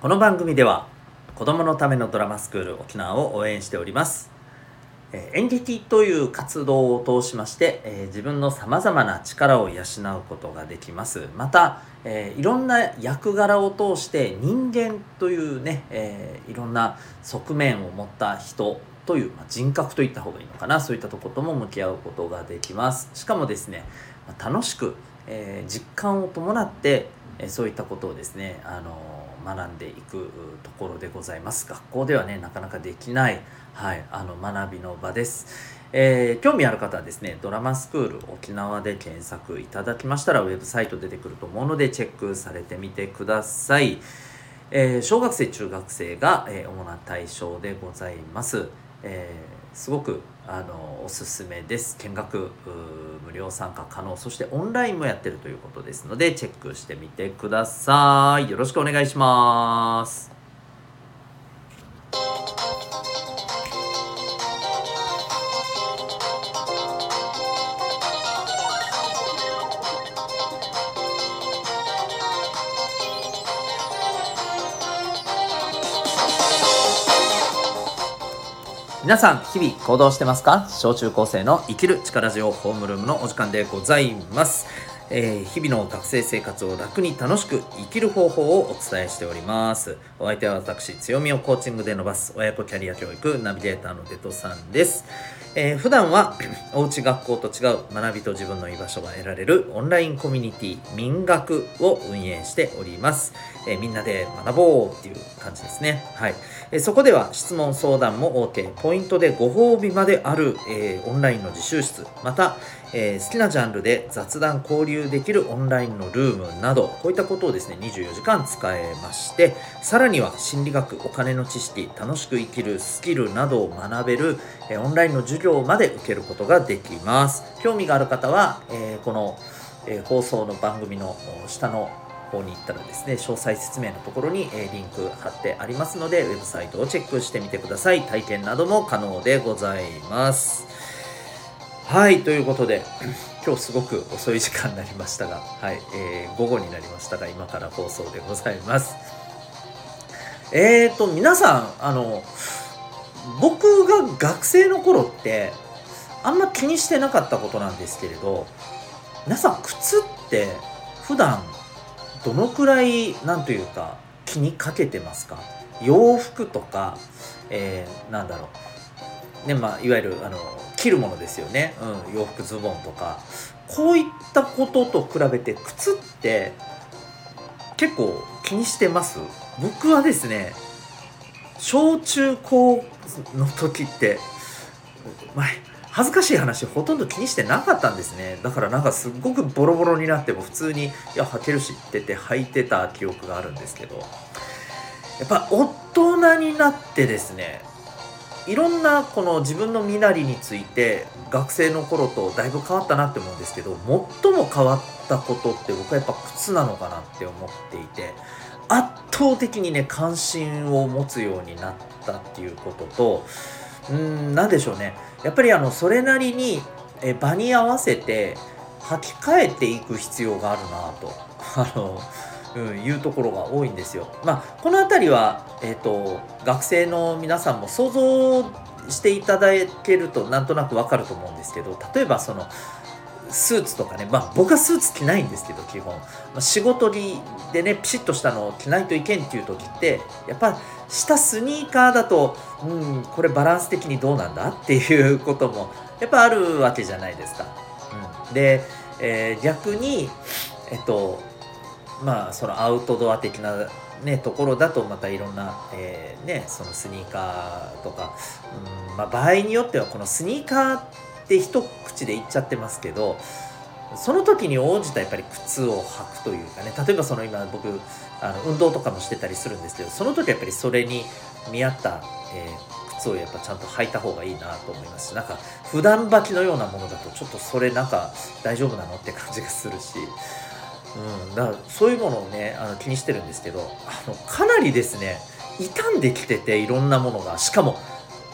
この番組では子供のためのドラマスクール沖縄を応援しております。え演劇という活動を通しまして、え自分のさまざまな力を養うことができます。また、えいろんな役柄を通して人間というね、えいろんな側面を持った人という、ま人格といった方がいいのかな。そういったとことも向き合うことができます。しかもですね楽しく、え実感を伴って、えそういったことをですね、あの学んでいくところでございます。学校ではねなかなかできない、はい、あの学びの場です、えー興味ある方はですねドラマスクール沖縄で検索いただきましたらウェブサイト出てくると思うのでチェックされてみてください、えー小学生中学生が、え主な対象でございます、えーすごくあのおすすめです。見学無料参加可能。そしてオンラインもやってるということですのでチェックしてみてください。よろしくお願いします。皆さん日々行動してますか？小中高生の生きる力ジオホームルームのお時間でございます、えー日々の学生生活を楽に楽しく生きる方法をお伝えしております。お相手は私強みをコーチングで伸ばす親子キャリア教育ナビゲーターのデトさんです。えー普段は おうち学校と違う学びと自分の居場所が得られるオンラインコミュニティ民学を運営しております、えーみんなで学ぼうっていう感じですね。はい、えーそこでは質問相談も OK ポイントでご褒美まである、えオンラインの自習室また、えー好きなジャンルで雑談交流できるオンラインのルームなどこういったことをですね24時間使えましてさらには心理学お金の知識楽しく生きるスキルなどを学べる、えーオンラインの授業まで受けることができます。興味がある方は、えーこの、え放送の番組の下の方に行ったらですね詳細説明のところに、えリンク貼ってありますのでウェブサイトをチェックしてみてください。体験なども可能でございます。はいということで 今日すごく遅い時間になりましたが、はいえー午後になりましたが今から放送でございます。えーと皆さんあの僕が学生の頃ってあんま気にしてなかったことなんですけれど皆さん靴って普段どのくらいなんというか気にかけてますか？洋服とか、えーなんだろう。ねまあいわゆるあの着るものですよね、うん、洋服ズボンとか。こういったことと比べて靴って結構気にしてます？僕はですね小中高の時ってまあ恥ずかしい話ほとんど気にしてなかったんですね。だからなんかすっごくボロボロになっても普通にいや履けるしってて履いてた記憶があるんですけど。やっぱ大人になってですねいろんなこの自分の身なりについて学生の頃とだいぶ変わったなって思うんですけど最も変わったことって僕はやっぱ靴なのかなって思っていて圧倒的にね関心を持つようになったっていうこととうん何でしょうね。やっぱりあのそれなりにえ場に合わせて履き替えていく必要があるなと。あの、うん、いうところが多いんですよ。まあこの辺りは、えー、と学生の皆さんも想像していただけるとなんとなくわかると思うんですけど例えばそのスーツとかねまあ僕はスーツ着ないんですけど基本、まあ、仕事着でねピシッとしたのを着ないといけんっていう時ってやっぱ下スニーカーだとうんこれバランス的にどうなんだ？っていうこともやっぱあるわけじゃないですか。うん、で、えー逆にえっとまあそのアウトドア的なねところだとまたいろんな、えーねそのスニーカーとか、うんまあ、場合によってはこのスニーカーって一口で言っちゃってますけどその時に応じたやっぱり靴を履くというかね例えばその今僕あの運動とかもしてたりするんですけどその時やっぱりそれに見合った、えー靴をやっぱちゃんと履いた方がいいなと思いますしなんか普段履きのようなものだとちょっとそれなんか大丈夫なのって感じがするし、うん、だからそういうものをねあの気にしてるんですけどあのかなりですね傷んできてていろんなものが。しかも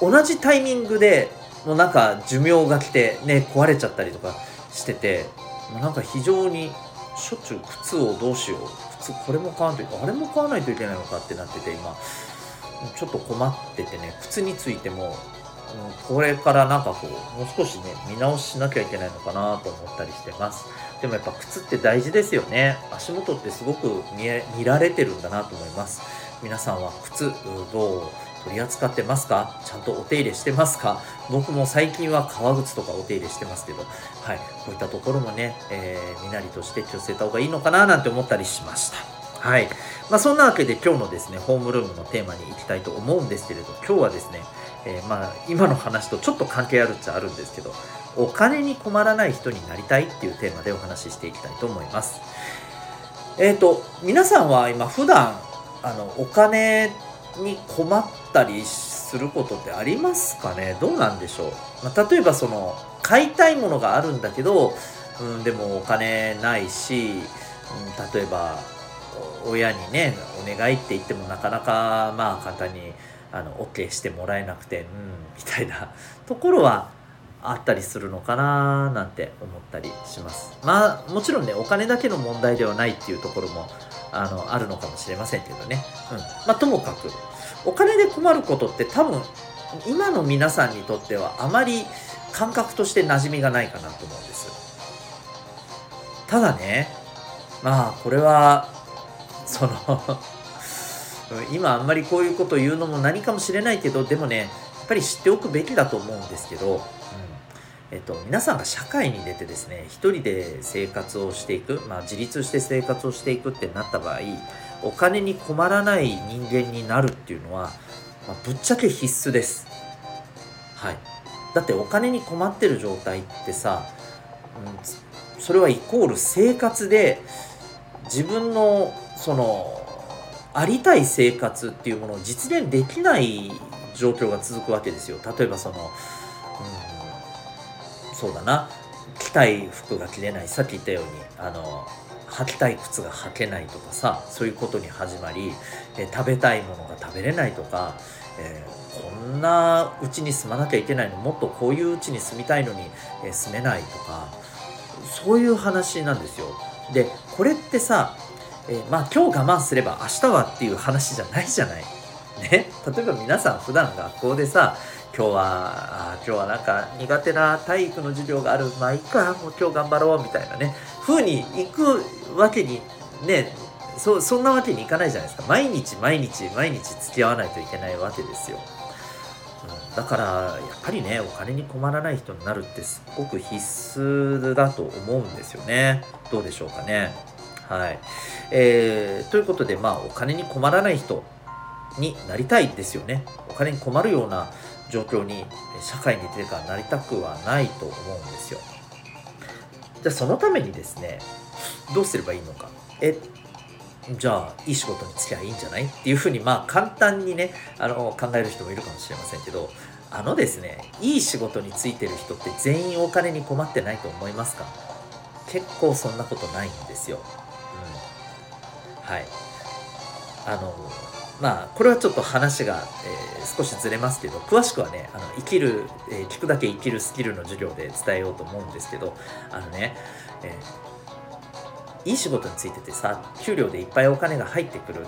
同じタイミングでもうなんか寿命が来てね壊れちゃったりとかしててもうなんか非常にしょっちゅう靴をどうしよう。靴これも買わない。とあれも買わないといけないのかってなってて今。ちょっと困っててね靴についてもこれからなんかこうもう少しね見直ししなきゃいけないのかなと思ったりしてます。でもやっぱ靴って大事ですよね。足元ってすごく見見られてるんだなと思います。皆さんは靴どう取り扱ってますか？ちゃんとお手入れしてますか？僕も最近は革靴とかお手入れしてますけど、はい、こういったところもね、えー、身なりとして気をつけた方がいいのかななんて思ったりしました。はい。まあ、そんなわけで今日のですね、ホームルームのテーマに行きたいと思うんですけれど、今日はですね、えー、まあ、今の話とちょっと関係あるっちゃあるんですけど、お金に困らない人になりたいっていうテーマでお話ししていきたいと思います。えっ、ー、と、皆さんは今普段、あの、お金に困ったりすることってありますかね？どうなんでしょう、まあ、例えばその買いたいものがあるんだけど、うん、でもお金ないし、うん、例えば親にねお願いって言ってもなかなかまあ簡単にあの OK してもらえなくてうんみたいな ところはあったりするのかななんて思ったりします。まあもちろんねお金だけの問題ではないっていうところもあのあるのかもしれませんけどね、うん。まあ、ともかくお金で困ることって多分今の皆さんにとってはあまり感覚として馴染みがないかなと思うんです。ただねまあこれはその今あんまりこういうこと言うのも何かもしれないけどでもねやっぱり知っておくべきだと思うんですけど、うんえっと、皆さんが社会に出てですね一人で生活をしていく、まあ、自立して生活をしていくってなった場合お金に困らない人間になるっていうのは、まあ、ぶっちゃけ必須です。はい、だってお金に困ってる状態ってさ、うん、それはイコール生活で自分のそのありたい生活っていうものを実現できない状況が続くわけですよ。例えばその、うん、そうだな着たい服が着れないさっき言ったようにあの履きたい靴が履けないとかさそういうことに始まり、え食べたいものが食べれないとか、えー、こんなうちに住まなきゃいけないのもっとこういううちに住みたいのに、え住めないとかそういう話なんですよ。でこれってさ、えー、まあ今日我慢すれば明日はっていう話じゃないじゃない。ね、例えば皆さん普段学校でさ今日はあ今日はなんか苦手な体育の授業がある。まあいいか。もう今日頑張ろうみたいなね。風に行くわけにねそそんなわけにいかないじゃないですか。毎日毎日毎日付き合わないといけないわけですよ、うん、だからやっぱりねお金に困らない人になるってすっごく必須だと思うんですよね。どうでしょうかね。はい、えー、ということでまあお金に困らない人になりたいですよね。お金に困るような状況に社会に出てからなりたくはないと思うんですよ。じゃあそのためにですねどうすればいいのか。えじゃあいい仕事に就きゃいいんじゃない？っていうふうにまあ簡単にねあの考える人もいるかもしれませんけどあのですねいい仕事に就いてる人って全員お金に困ってないと思いますか？結構そんなことないんですよ。はい。あのまあこれはちょっと話が、えー、少しずれますけど詳しくはねあの生きる、えー、聞くだけ生きるスキルの授業で伝えようと思うんですけどあのね、えー、いい仕事についててさ給料でいっぱいお金が入ってくる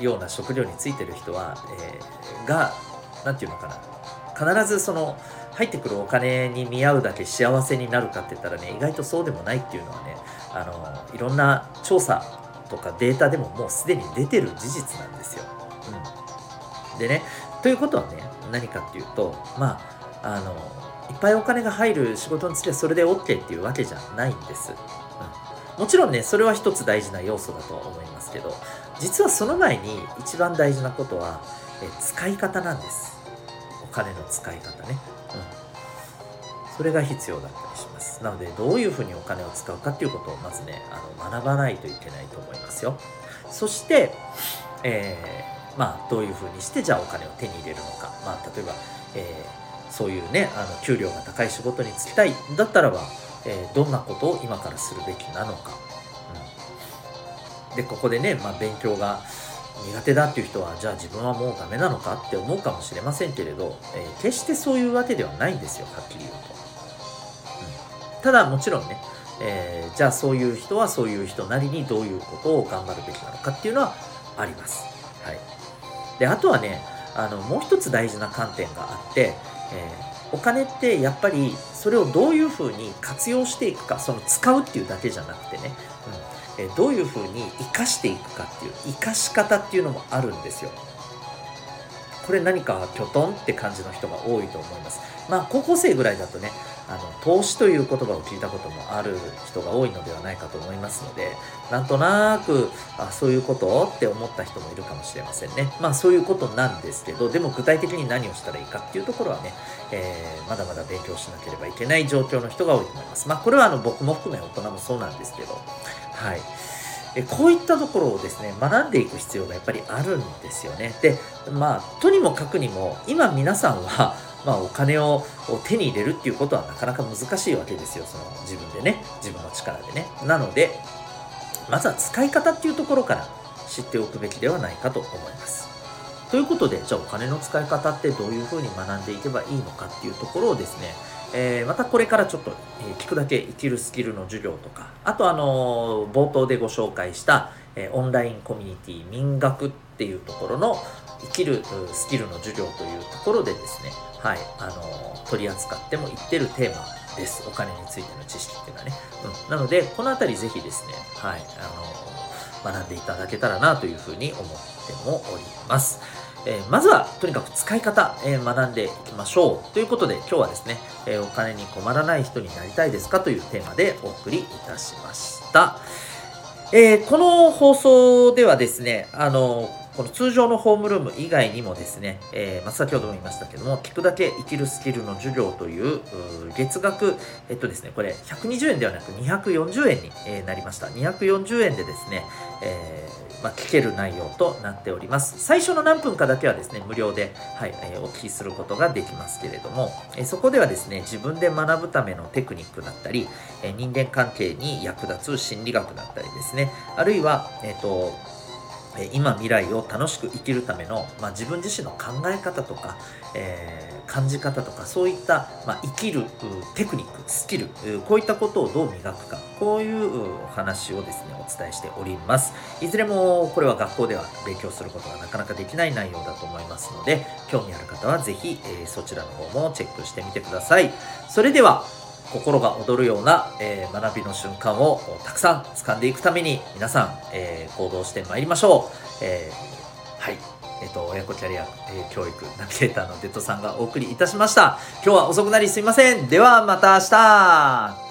ような職業についてる人は、えー、が何て言うのかな必ずその入ってくるお金に見合うだけ幸せになるかって言ったらね意外とそうでもないっていうのはねあのいろんな調査とかデータでももうすでに出てる事実なんですよ。うん、でねということはね何かっていうとまああのいっぱいお金が入る仕事についてはそれで OK っていうわけじゃないんです。うん、もちろんねそれは一つ大事な要素だと思いますけど実はその前に一番大事なことはえ使い方なんです。お金の使い方ね。うん、それが必要だったりします。なのでどういうふうにお金を使うかっていうことをまずねあの学ばないといけないと思いますよ。そして、えーまあ、どういうふうにしてじゃあお金を手に入れるのか、まあ、例えば、えー、そういうねあの給料が高い仕事に就きたい。だったらば、えー、どんなことを今からするべきなのか、うん、でここでね、まあ、勉強が苦手だっていう人はじゃあ自分はもうダメなのかって思うかもしれませんけれど、えー、決してそういうわけではないんですよはっきり言うと、ただもちろんねえー、じゃあそういう人はそういう人なりにどういうことを頑張るべきなのかっていうのはあります。はい、であとはねあのもう一つ大事な観点があって、えー、お金ってやっぱりそれをどういうふうに活用していくかその使うっていうだけじゃなくてね、うんえー、どういうふうに生かしていくかっていう生かし方っていうのもあるんですよ。これ何かきょとんって感じの人が多いと思います。まあ高校生ぐらいだとねあの投資という言葉を聞いたこともある人が多いのではないかと思いますのでなんとなくあそういうことって思った人もいるかもしれませんね。まあそういうことなんですけどでも具体的に何をしたらいいかっていうところはね、えー、まだまだ勉強しなければいけない状況の人が多いと思います。まあこれはあの僕も含め大人もそうなんですけどはい。えこういったところをですね学んでいく必要がやっぱりあるんですよね。でまあとにもかくにも今皆さんは まあ、お金を手に入れるっていうことはなかなか難しいわけですよ。その自分でね自分の力でね。なのでまずは使い方っていうところから知っておくべきではないかと思います。ということでじゃあお金の使い方ってどういうふうに学んでいけばいいのかっていうところをですねえー、またこれからちょっと、えー、聞くだけ生きるスキルの授業とかあとあのー、冒頭でご紹介した、えオンラインコミュニティ民学っていうところの生きるスキルの授業というところでですねはい、あの取り扱ってもいってるテーマです。お金についての知識っていうのはね。うん、なので、この辺りぜひですね、はい、あの学んでいただけたらなというふうに思ってもおります。えー、まずはとにかく使い方、えー、学んでいきましょう。ということで今日はですね、えー、お金に困らない人になりたいですかというテーマでお送りいたしました、えこの放送ではですねあのこの通常のホームルーム以外にもですね、えー、まあ、先ほども言いましたけども、聞くだけ生きるスキルの授業という月額、えっとですね、これ120円ではなく240円に、えなりました。240円でですね、えー、まあ、聞ける内容となっております。最初の何分かだけはですね、無料で、はい、えー、お聞きすることができますけれども、えそこではですね、自分で学ぶためのテクニックだったり、え人間関係に役立つ心理学だったりですね、あるいは、えっ、と、今未来を楽しく生きるための、まあ、自分自身の考え方とか、えー、感じ方とかそういった、まあ、生きるテクニックスキルこういったことをどう磨くかこういうお話をですねお伝えしております。いずれもこれは学校では勉強することがなかなかできない内容だと思いますので興味ある方は是非、えー、そちらの方もチェックしてみてください。それでは心が躍るような、えー、学びの瞬間をたくさん掴んでいくために皆さん、えー、行動してまいりましょう。えー、はい。えっ、と、親子キャリア、え教育ナビゲーターのデッドさんがお送りいたしました。今日は遅くなりすいません。ではまた明日